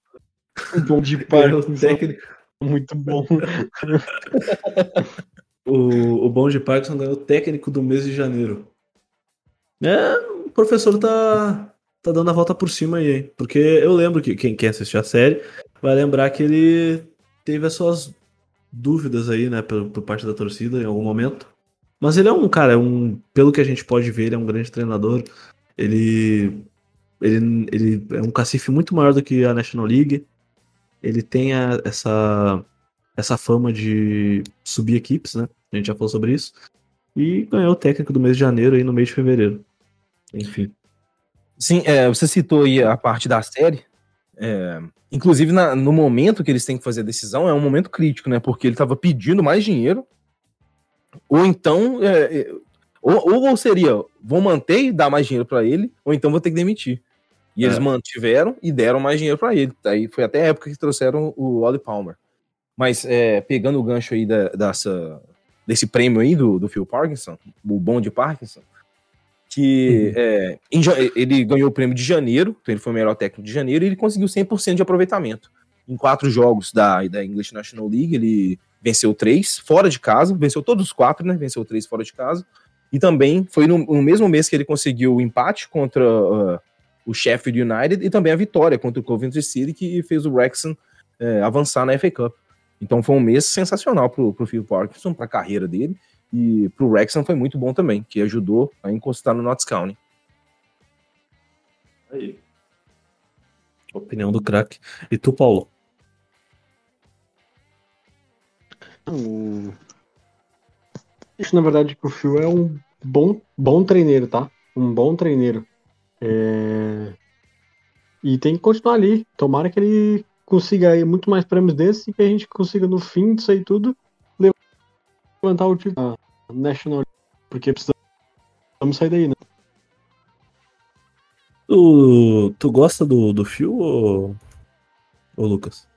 [SPEAKER 2] o bom de Parkinson. Técnico. Muito bom.
[SPEAKER 1] o, o bom de Parkinson ganhou o técnico do mês de janeiro. É, o professor tá tá dando a volta por cima aí, hein? Porque eu lembro que quem, quer assistir a série vai lembrar que ele teve as suas dúvidas aí, né, por, por parte da torcida em algum momento. Mas ele é um cara, é um, pelo que a gente pode ver, ele é um grande treinador. Ele, ele, ele é um cacife muito maior do que a National League. Ele tem a, essa, essa fama de subir equipes, né? A gente já falou sobre isso. E ganhou o técnico do mês de janeiro aí no mês de fevereiro. Enfim.
[SPEAKER 3] Sim, é, você citou aí a parte da série. É, inclusive, na, no momento que eles têm que fazer a decisão, é um momento crítico, né? Porque ele estava pedindo mais dinheiro. Ou então. É, é, ou, ou, seria, vou manter e dar mais dinheiro para ele, ou então vou ter que demitir. E eles é. mantiveram e deram mais dinheiro para ele. Aí foi até a época que trouxeram o Wally Palmer. Mas é, pegando o gancho aí da, dessa, desse prêmio aí do, do Phil Parkinson, o bom de Parkinson, que uhum. é, em, ele ganhou o prêmio de janeiro, então ele foi o melhor técnico de janeiro, e ele conseguiu 100% de aproveitamento. Em quatro jogos da, da English National League, ele venceu três fora de casa, venceu todos os quatro, né? Venceu três fora de casa. E também foi no, no mesmo mês que ele conseguiu o empate contra uh, o Sheffield United e também a vitória contra o Coventry City, que fez o Wrexham uh, avançar na FA Cup. Então foi um mês sensacional para o Phil Parkinson, para a carreira dele. E pro Wrexham foi muito bom também, que ajudou a encostar no Notts County.
[SPEAKER 1] Aí. Opinião do craque. E tu, Paulo?
[SPEAKER 2] Isso, na verdade, o Phil é um bom, bom treineiro, tá? Um bom treineiro. É... E tem que continuar ali. Tomara que ele consiga aí muito mais prêmios desses e que a gente consiga, no fim disso aí tudo, levantar o título da National porque precisamos sair daí, né?
[SPEAKER 1] Tu, tu gosta do, do Phil ou, ou Lucas?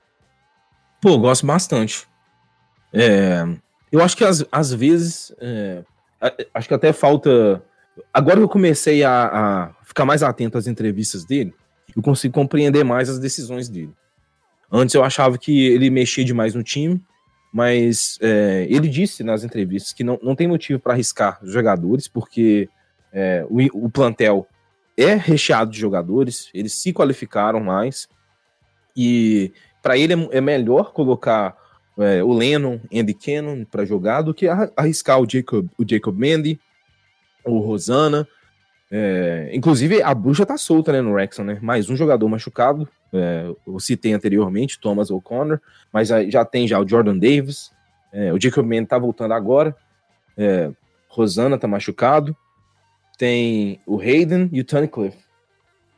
[SPEAKER 3] Pô, gosto bastante. É, eu acho que às, às vezes. É, acho que até falta. Agora que eu comecei a, a, ficar mais atento às entrevistas dele, eu consigo compreender mais as decisões dele. Antes eu achava que ele mexia demais no time, mas é, ele disse nas entrevistas que não, não tem motivo para arriscar os jogadores, porque É, o, o plantel é recheado de jogadores, eles se qualificaram mais. E para ele é, é, melhor colocar é, o Lennon, Andy Cannon para jogar do que arriscar o Jacob, o Jacob Mendy, o Rosana. É, inclusive, a bruxa tá solta né, no Wrexham, né? Mais um jogador machucado. É, eu citei anteriormente, Thomas O'Connor, mas já tem já o Jordan Davis. É, o Jacob Mendy tá voltando agora. É, Rosana tá machucado. Tem o Hayden e o Tunnicliffe.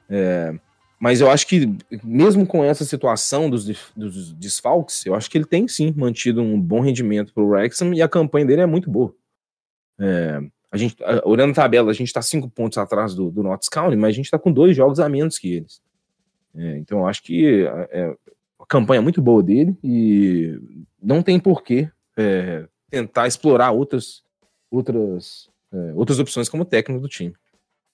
[SPEAKER 3] É, mas eu acho que, mesmo com essa situação dos, dos desfalques, eu acho que ele tem sim mantido um bom rendimento para o Wrexham e a campanha dele é muito boa. É, a gente, olhando a tabela, a gente está cinco pontos atrás do, do Notts County, mas a gente está com dois jogos a menos que eles. É, então acho que é, a campanha é muito boa dele e não tem porquê é, tentar explorar outras, outras, é, outras opções como técnico do time.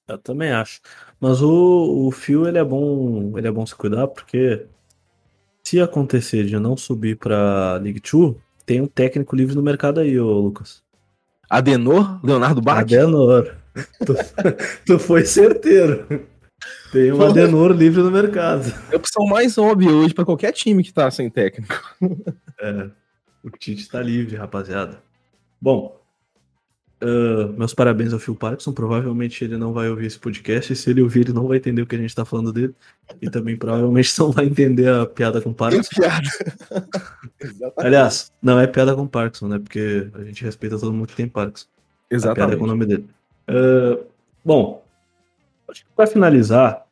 [SPEAKER 1] Eu também acho. Mas o, o Phil, ele é bom, ele é bom se cuidar, porque se acontecer de não subir pra League 2, tem um técnico livre no mercado aí, ô Lucas.
[SPEAKER 3] Adenor? Leonardo Bach?
[SPEAKER 1] Adenor. tu, tu foi certeiro. Tem um Adenor livre no mercado.
[SPEAKER 3] É a opção mais óbvia hoje para qualquer time que tá sem técnico.
[SPEAKER 1] É, o Tite tá livre, rapaziada. Bom, Uh, meus parabéns ao Phil Parkinson. Provavelmente ele não vai ouvir esse podcast. E se ele ouvir, ele não vai entender o que a gente tá falando dele. E também provavelmente não vai entender a piada com Parkinson. piada. Aliás, não é piada com Parkinson, né? Porque a gente respeita todo mundo que tem Parkinson.
[SPEAKER 3] Exatamente. A piada é
[SPEAKER 1] com o nome dele. Uh, bom, acho que para finalizar,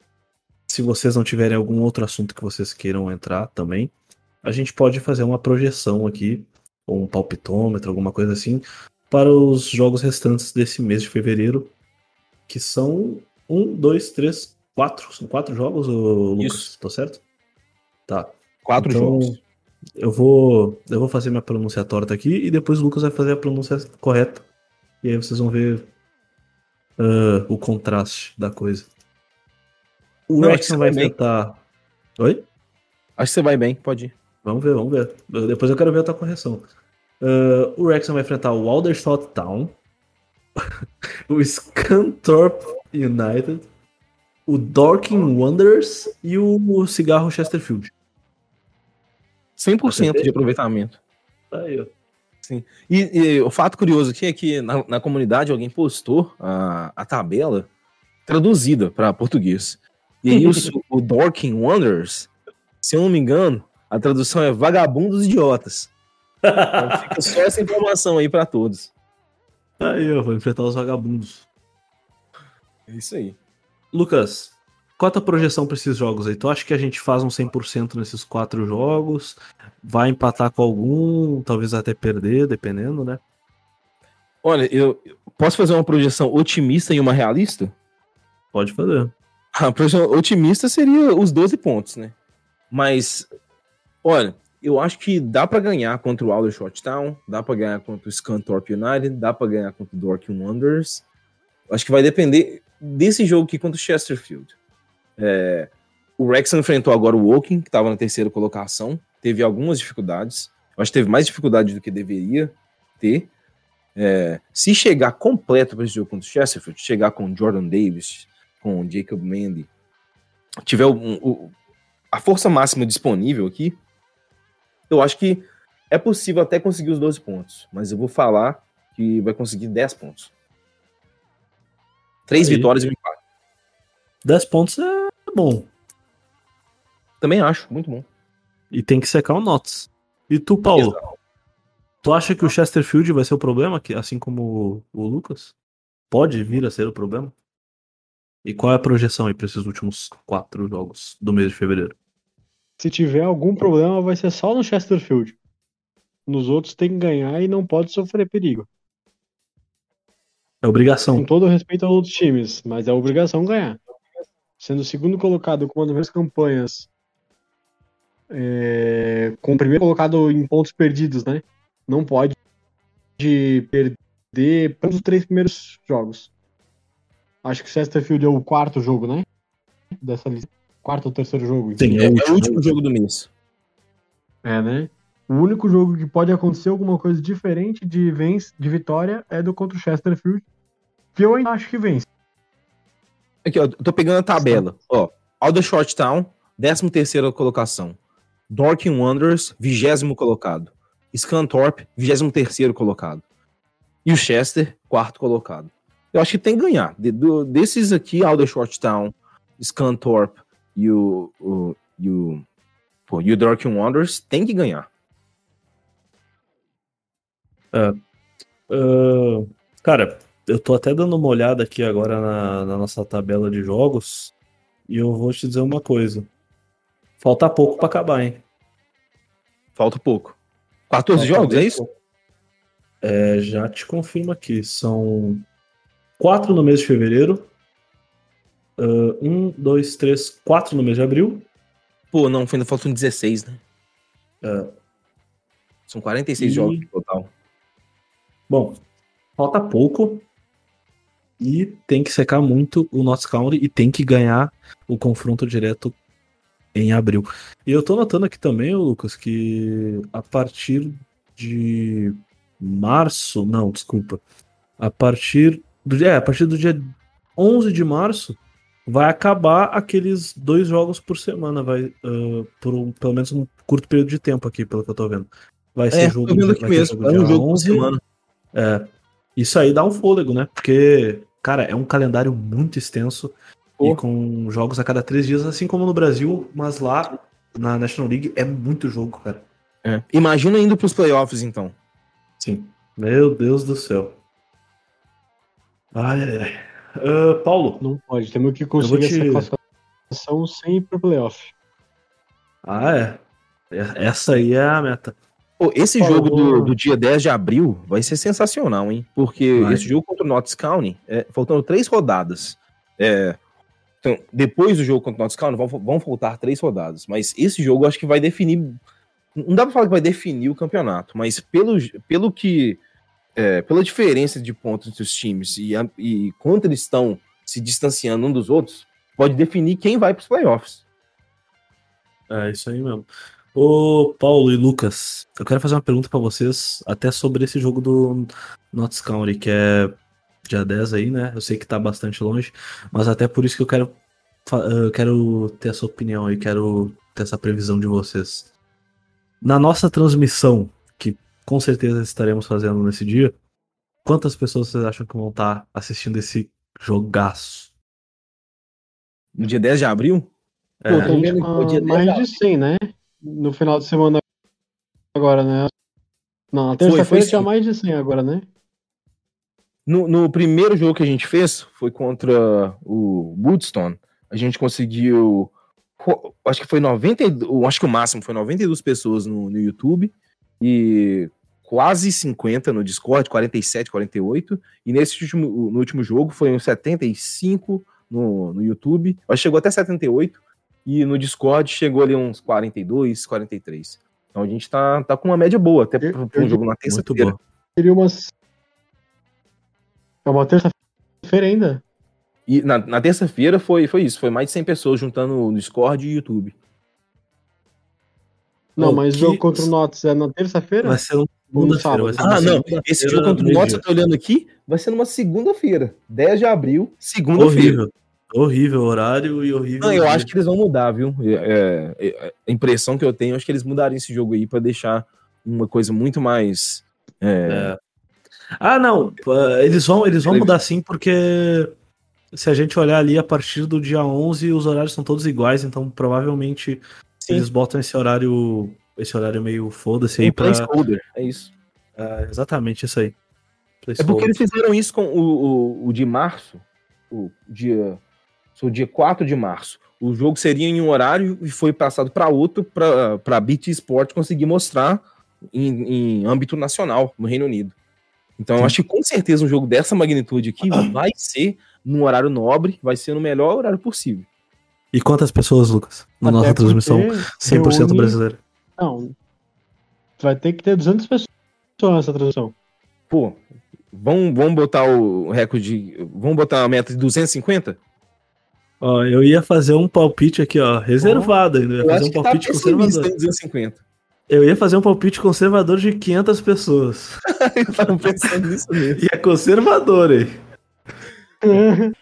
[SPEAKER 1] se vocês não tiverem algum outro assunto que vocês queiram entrar também, a gente pode fazer uma projeção aqui, ou um palpitômetro, alguma coisa assim, para os jogos restantes desse mês de fevereiro, que são um, dois, três, quatro. São quatro jogos, Lucas? Isso. Tô certo? Tá.
[SPEAKER 3] Quatro então, jogos.
[SPEAKER 1] Eu vou, eu vou fazer minha pronúncia torta aqui e depois o Lucas vai fazer a pronúncia correta. E aí vocês vão ver uh, o contraste da coisa. O Não, Wrexham vai enfrentar. Oi?
[SPEAKER 3] Acho que você vai bem, pode ir.
[SPEAKER 1] Vamos ver, vamos ver. Depois eu quero ver a tua correção. Uh, o Wrexham vai enfrentar o Aldershot Town, o Scunthorpe United, o Dorking Wanderers e o Cigarro Chesterfield.
[SPEAKER 3] 100% de aproveitamento.
[SPEAKER 1] Aí, ó.
[SPEAKER 3] Sim. E, e, o fato curioso aqui é que na, na comunidade alguém postou a, a tabela traduzida para português. E aí o, o Dorking Wanderers, se eu não me engano, a tradução é vagabundos idiotas. Então fica só essa informação aí para todos.
[SPEAKER 1] Aí, eu vou enfrentar os vagabundos.
[SPEAKER 3] É isso aí.
[SPEAKER 1] Lucas, qual a tua projeção para esses jogos aí? Tu acha que a gente faz um 100% nesses quatro jogos? Vai empatar com algum, talvez até perder, dependendo, né?
[SPEAKER 3] Olha, eu posso fazer uma projeção otimista e uma realista?
[SPEAKER 1] Pode fazer.
[SPEAKER 3] A projeção otimista seria os 12 pontos, né? Mas, olha, eu acho que dá para ganhar contra o Aldershot Town, dá para ganhar contra o Scunthorpe United, dá para ganhar contra o Dorking Wanderers. Acho que vai depender desse jogo aqui contra o Chesterfield. É, o Wrexham enfrentou agora o Woking, que estava na terceira colocação, teve algumas dificuldades. Eu acho que teve mais dificuldade do que deveria ter. É, se chegar completo para esse jogo contra o Chesterfield, chegar com Jordan Davis, com Jacob Mendy, tiver a força máxima disponível aqui, eu acho que é possível até conseguir os 12 pontos, mas eu vou falar que vai conseguir 10 pontos. Três Aí. vitórias e um empate.
[SPEAKER 1] 10 pontos é bom.
[SPEAKER 3] Também acho, muito bom.
[SPEAKER 1] E tem que secar o Notts. E tu, Paulo? Exato. Tu acha que o Chesterfield vai ser o problema, assim como o Lucas? Pode vir a ser o problema? E qual é a projeção aí para esses últimos quatro jogos do mês de fevereiro?
[SPEAKER 2] Se tiver algum problema, vai ser só no Chesterfield. Nos outros tem que ganhar e não pode sofrer perigo.
[SPEAKER 1] É obrigação.
[SPEAKER 2] Com todo respeito aos outros times, mas é obrigação ganhar. Sendo o segundo colocado com uma das melhores campanhas, é, com o primeiro colocado em pontos perdidos, né? Não pode perder os três primeiros jogos. Acho que o Chesterfield é o quarto jogo, né? Dessa lista quarto ou terceiro jogo.
[SPEAKER 3] Sim, é, é, o último jogo do mês.
[SPEAKER 2] É, né? O único jogo que pode acontecer alguma coisa diferente de vence, de vitória é do contra o Chesterfield, que eu ainda acho que vence.
[SPEAKER 3] Aqui, ó, eu tô pegando a tabela. Ó, Aldershot Town, 13 terceira colocação. Dorking Wanderers, vigésimo colocado. Scanthorpe, 23 terceiro colocado. E o Chester, quarto colocado. Eu acho que tem que ganhar. De, do, desses aqui, Aldershot Town, Scanthorpe e o, o, e o, pô, e o Dorking Wanderers, tem que ganhar.
[SPEAKER 1] Uh, cara, eu tô até dando uma olhada aqui agora na, na, nossa tabela de jogos e eu vou te dizer uma coisa. Falta pouco para acabar, hein?
[SPEAKER 3] Falta pouco. 14 Falta jogos, é isso?
[SPEAKER 1] É, já te confirmo aqui. São quatro no mês de fevereiro. Uh, um, dois, três, quatro no mês de abril.
[SPEAKER 3] Pô, não, ainda faltam 16, né?
[SPEAKER 1] Uh,
[SPEAKER 3] São 46 e... jogos total.
[SPEAKER 1] Bom, falta pouco. E tem que secar muito o Notts County e tem que ganhar o confronto direto em abril. E eu tô notando aqui também, Lucas, que a partir de março, não, desculpa, a partir do, é, a partir do dia 11 de março vai acabar aqueles dois jogos por semana, vai uh, por um, pelo menos um curto período de tempo aqui, pelo que eu tô vendo. Vai ser é, jogo,
[SPEAKER 3] vendo aqui mesmo, jogo é um jogo 11, por semana.
[SPEAKER 1] É, isso aí dá um fôlego, né? Porque, cara, é um calendário muito extenso e com jogos a cada três dias, assim como no Brasil, mas lá na National League é muito jogo, cara.
[SPEAKER 3] É. Imagina indo pros playoffs, então.
[SPEAKER 1] Sim. Meu Deus do céu. Ai, ai, ai. Uh, Paulo.
[SPEAKER 2] Não pode, temos que conseguir te... essa classificação sem ir pro playoff.
[SPEAKER 1] Ah, é. Essa aí é a meta.
[SPEAKER 3] Pô, esse jogo do, do, dia 10 de abril vai ser sensacional, hein? Porque vai. esse jogo contra o Notts County, é, faltando três rodadas. É, então, depois do jogo contra o Notts County, vão, vão faltar três rodadas. Mas esse jogo eu acho que vai definir. Não dá pra falar que vai definir o campeonato, mas pelo, pelo que. É, pela diferença de pontos entre os times e, e quanto eles estão se distanciando um dos outros, pode definir quem vai para os playoffs.
[SPEAKER 1] É isso aí mesmo. Ô Paulo e Lucas, eu quero fazer uma pergunta para vocês, até sobre esse jogo do Notts County, que é dia 10 aí, né? Eu sei que tá bastante longe, mas até por isso que eu quero, eu quero ter essa opinião e quero ter essa previsão de vocês. Na nossa transmissão, que com certeza estaremos fazendo nesse dia, quantas pessoas vocês acham que vão estar tá assistindo esse jogaço?
[SPEAKER 3] No dia 10 de abril?
[SPEAKER 2] É. Pô, tô vendo uh, mais de 100, né? No final de semana agora, né? Não, na terça-feira tinha mais de 100 agora, né?
[SPEAKER 3] No, no, primeiro jogo que a gente fez, foi contra o Woodstone, a gente conseguiu. Acho que foi 90. Acho que o máximo foi 92 pessoas no, no YouTube e quase 50 no Discord, 47, 48. E nesse último, no último jogo foi uns 75 no, no YouTube. Acho que chegou até 78. E no Discord chegou ali uns 42, 43. Então a gente tá, tá com uma média boa, até para um jogo na terça-feira.
[SPEAKER 2] Seria umas é uma terça-feira ainda?
[SPEAKER 3] E na, na terça-feira foi, foi isso, foi mais de 100 pessoas juntando no Discord e YouTube.
[SPEAKER 2] Não, mas o jogo contra o Notes é na terça-feira?
[SPEAKER 1] Vai ser no
[SPEAKER 3] sábado. Ah, não. Esse jogo contra o Notes, eu tô olhando aqui, vai ser numa segunda-feira. 10 de abril, segunda-feira.
[SPEAKER 1] Horrível. Horário e horrível.
[SPEAKER 3] Não, eu acho que eles vão mudar, viu? É, é, é, a impressão que eu tenho, acho que eles mudariam esse jogo aí para deixar uma coisa muito mais. É,
[SPEAKER 1] é. Ah, não. Eles vão, eles vão mudar sim, porque se a gente olhar ali a partir do dia 11, os horários são todos iguais, então provavelmente sim. eles botam esse horário, esse horário meio foda-se aí
[SPEAKER 3] pra... placeholder, é isso.
[SPEAKER 1] É, exatamente isso aí.
[SPEAKER 3] É porque eles fizeram isso com o, o, o de março, o dia, o dia 4 de março. O jogo seria em um horário e foi passado para outro para a BT Sport conseguir mostrar em, em âmbito nacional no Reino Unido. Então, eu acho que com certeza um jogo dessa magnitude aqui vai ser num horário nobre, vai ser no melhor horário possível.
[SPEAKER 1] E quantas pessoas, Lucas? Na Até nossa transmissão 100% reúne... brasileira?
[SPEAKER 2] Não. Vai ter que ter 200 pessoas nessa transmissão.
[SPEAKER 3] Pô, vamos, vamos botar o recorde. Vamos botar a meta de 250?
[SPEAKER 1] Ó, eu ia fazer um palpite aqui, ó, reservado ainda. Eu ia fazer um tá palpite tá conservador.
[SPEAKER 3] 250.
[SPEAKER 1] Eu ia fazer um palpite conservador de 500 pessoas.
[SPEAKER 3] eu tava pensando nisso mesmo.
[SPEAKER 1] E é conservador, hein?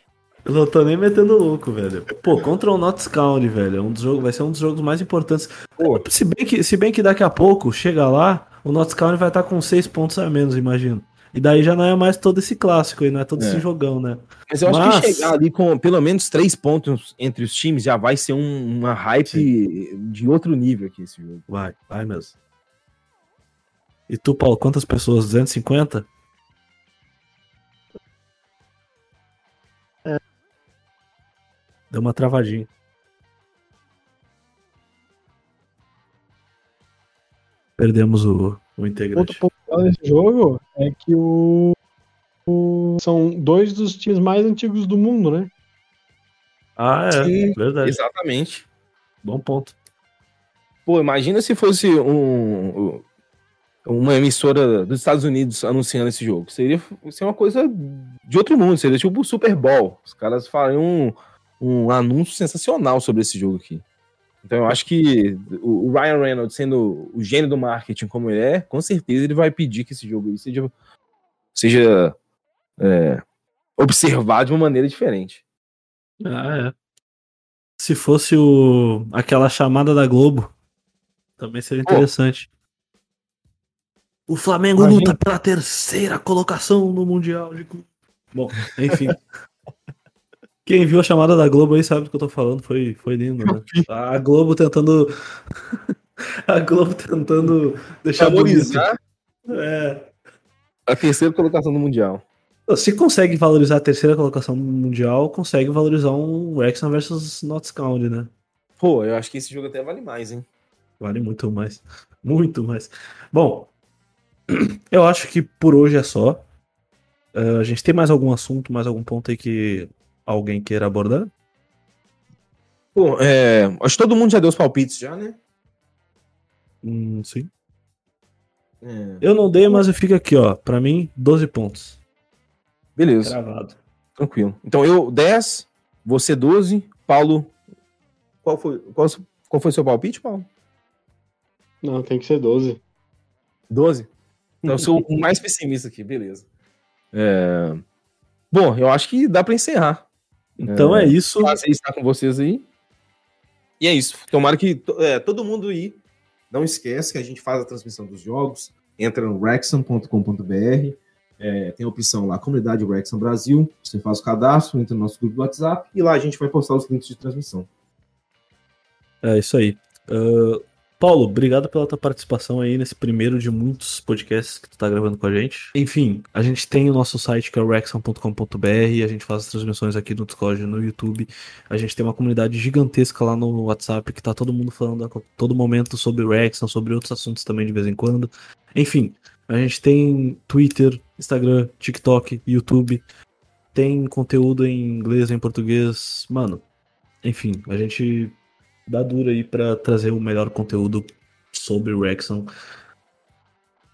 [SPEAKER 1] Eu não tô nem metendo louco, velho. Pô, contra o Notts County, velho. É um dos jogos, vai ser um dos jogos mais importantes. Pô, se bem que, se bem que daqui a pouco, chega lá, o Notts County vai estar com seis pontos a menos, imagino. E daí já não é mais todo esse clássico aí, não é todo é. esse jogão, né?
[SPEAKER 3] Mas eu Mas... acho que chegar ali com pelo menos três pontos entre os times já vai ser um, uma hype Sim. de outro nível aqui esse jogo.
[SPEAKER 1] Vai, vai mesmo. E tu, Paulo, quantas pessoas? 250? É. Deu uma travadinha. Perdemos o, o integrante.
[SPEAKER 2] Outro ponto desse jogo é que o, o, são dois dos times mais antigos do mundo, né?
[SPEAKER 1] Ah, é. Sim, verdade.
[SPEAKER 3] Exatamente.
[SPEAKER 1] Bom ponto.
[SPEAKER 3] Pô, imagina se fosse um, uma emissora dos Estados Unidos anunciando esse jogo. Seria, seria uma coisa de outro mundo, seria tipo o Super Bowl. Os caras fariam um, um anúncio sensacional sobre esse jogo aqui. Então eu acho que o Ryan Reynolds, sendo o gênio do marketing como ele é, com certeza ele vai pedir que esse jogo seja, seja é, observado de uma maneira diferente.
[SPEAKER 1] Ah, é. Se fosse o, aquela chamada da Globo, também seria interessante. Oh. O Flamengo Imagina. luta pela terceira colocação no Mundial de Bom, enfim. Quem viu a chamada da Globo aí sabe do que eu tô falando, foi, foi lindo, né? A Globo tentando. a Globo tentando deixar
[SPEAKER 3] valorizar
[SPEAKER 1] é.
[SPEAKER 3] a terceira colocação no Mundial.
[SPEAKER 1] Se consegue valorizar a terceira colocação no Mundial, consegue valorizar um Wrexham versus Notts County, né?
[SPEAKER 3] Pô, eu acho que esse jogo até vale mais, hein?
[SPEAKER 1] Vale muito mais. Muito mais. Bom, eu acho que por hoje é só. Uh, a gente tem mais algum assunto, mais algum ponto aí que alguém queira abordar?
[SPEAKER 3] Bom, é, acho que todo mundo já deu os palpites já, né?
[SPEAKER 1] Hum, sim. É. Eu não dei, mas eu fico aqui, ó. Pra mim, 12 pontos.
[SPEAKER 3] Beleza.
[SPEAKER 1] Gravado.
[SPEAKER 3] Tranquilo. Então eu 10, você 12, Paulo. Qual foi, qual, qual foi seu palpite, Paulo?
[SPEAKER 2] Não, tem que ser 12.
[SPEAKER 3] 12? Então eu sou o mais pessimista aqui, beleza. É... Bom, eu acho que dá para encerrar.
[SPEAKER 1] Então é, é isso.
[SPEAKER 3] Prazer estar com vocês aí. E é isso. Tomara que é, todo mundo aí. Não esquece que a gente faz a transmissão dos jogos. Entra no rexam.com.br. É, tem a opção lá, Comunidade Rexam Brasil. Você faz o cadastro, entra no nosso grupo do WhatsApp e lá a gente vai postar os links de transmissão.
[SPEAKER 1] É isso aí. Uh, Paulo, obrigado pela tua participação aí nesse primeiro de muitos podcasts que tu tá gravando com a gente. Enfim, a gente tem o nosso site que é rexon.com.br, a gente faz as transmissões aqui no Discord no YouTube. A gente tem uma comunidade gigantesca lá no WhatsApp que tá todo mundo falando a todo momento sobre Rexon, sobre outros assuntos também de vez em quando. Enfim, a gente tem Twitter, Instagram, TikTok, YouTube. Tem conteúdo em inglês, em português. Mano, enfim, a gente dá dura aí para trazer o melhor conteúdo sobre o Rexon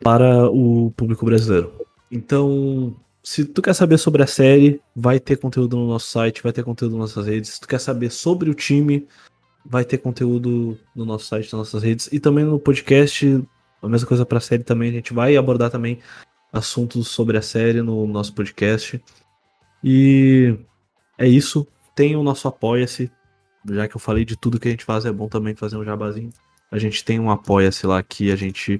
[SPEAKER 1] para o público brasileiro. Então, se tu quer saber sobre a série, vai ter conteúdo no nosso site, vai ter conteúdo nas nossas redes. Se tu quer saber sobre o time, vai ter conteúdo no nosso site, nas nossas redes e também no podcast. A mesma coisa para a série também, a gente vai abordar também assuntos sobre a série no nosso podcast. E é isso. Tem o nosso Apoia-se, já que eu falei de tudo que a gente faz, é bom também fazer um jabazinho. A gente tem um apoia-se lá que a gente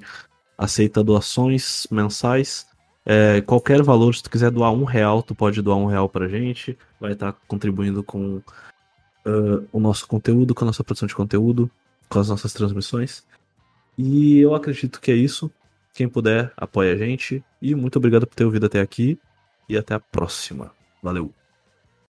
[SPEAKER 1] aceita doações mensais. É, qualquer valor, se tu quiser doar um real, tu pode doar um real pra gente. Vai estar tá contribuindo com uh, o nosso conteúdo, com a nossa produção de conteúdo, com as nossas transmissões. E eu acredito que é isso. Quem puder, apoia a gente. E muito obrigado por ter ouvido até aqui. E até a próxima. Valeu!